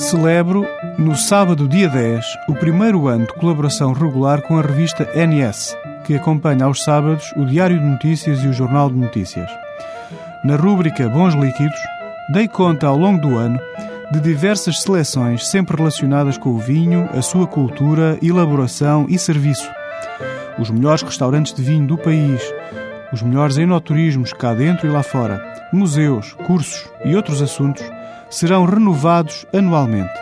Celebro, no sábado, dia 10, o primeiro ano de colaboração regular com a revista NS, que acompanha aos sábados o Diário de Notícias e o Jornal de Notícias. Na rúbrica Bons Líquidos, dei conta ao longo do ano de diversas seleções sempre relacionadas com o vinho, a sua cultura, elaboração e serviço. Os melhores restaurantes de vinho do país, os melhores enoturismos cá dentro e lá fora, museus, cursos e outros assuntos serão renovados anualmente.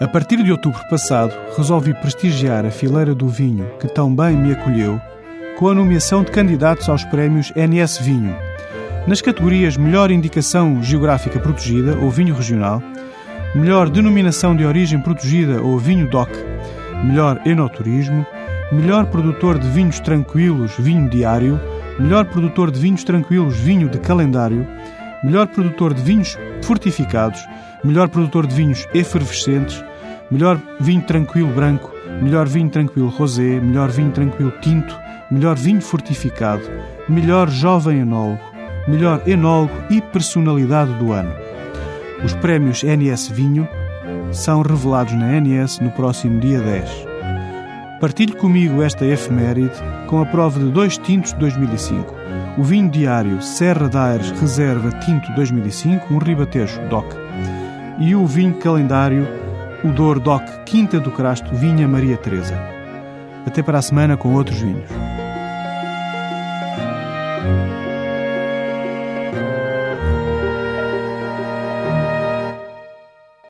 A partir de outubro passado, resolvi prestigiar a fileira do vinho que tão bem me acolheu com a nomeação de candidatos aos prémios NS Vinho. Nas categorias Melhor Indicação Geográfica Protegida ou Vinho Regional, Melhor Denominação de Origem Protegida ou Vinho DOC, Melhor Enoturismo, Melhor Produtor de Vinhos Tranquilos Vinho Diário, Melhor Produtor de Vinhos Tranquilos Vinho de Calendário, Melhor Produtor de Vinhos Fortificados, Melhor Produtor de Vinhos Efervescentes, Melhor Vinho Tranquilo Branco, Melhor Vinho Tranquilo Rosé, Melhor Vinho Tranquilo Tinto, Melhor Vinho Fortificado, Melhor Jovem Enólogo, Melhor Enólogo e Personalidade do Ano. Os prémios NS Vinho são revelados na NS no próximo dia 10. Partilhe comigo esta efeméride com a prova de dois tintos de 2005. O vinho diário Serra da Aires Reserva Tinto 2005, um ribatejo DOC. E o vinho calendário, o Dor DOC Quinta do Crasto Vinha Maria Teresa. Até para a semana com outros vinhos.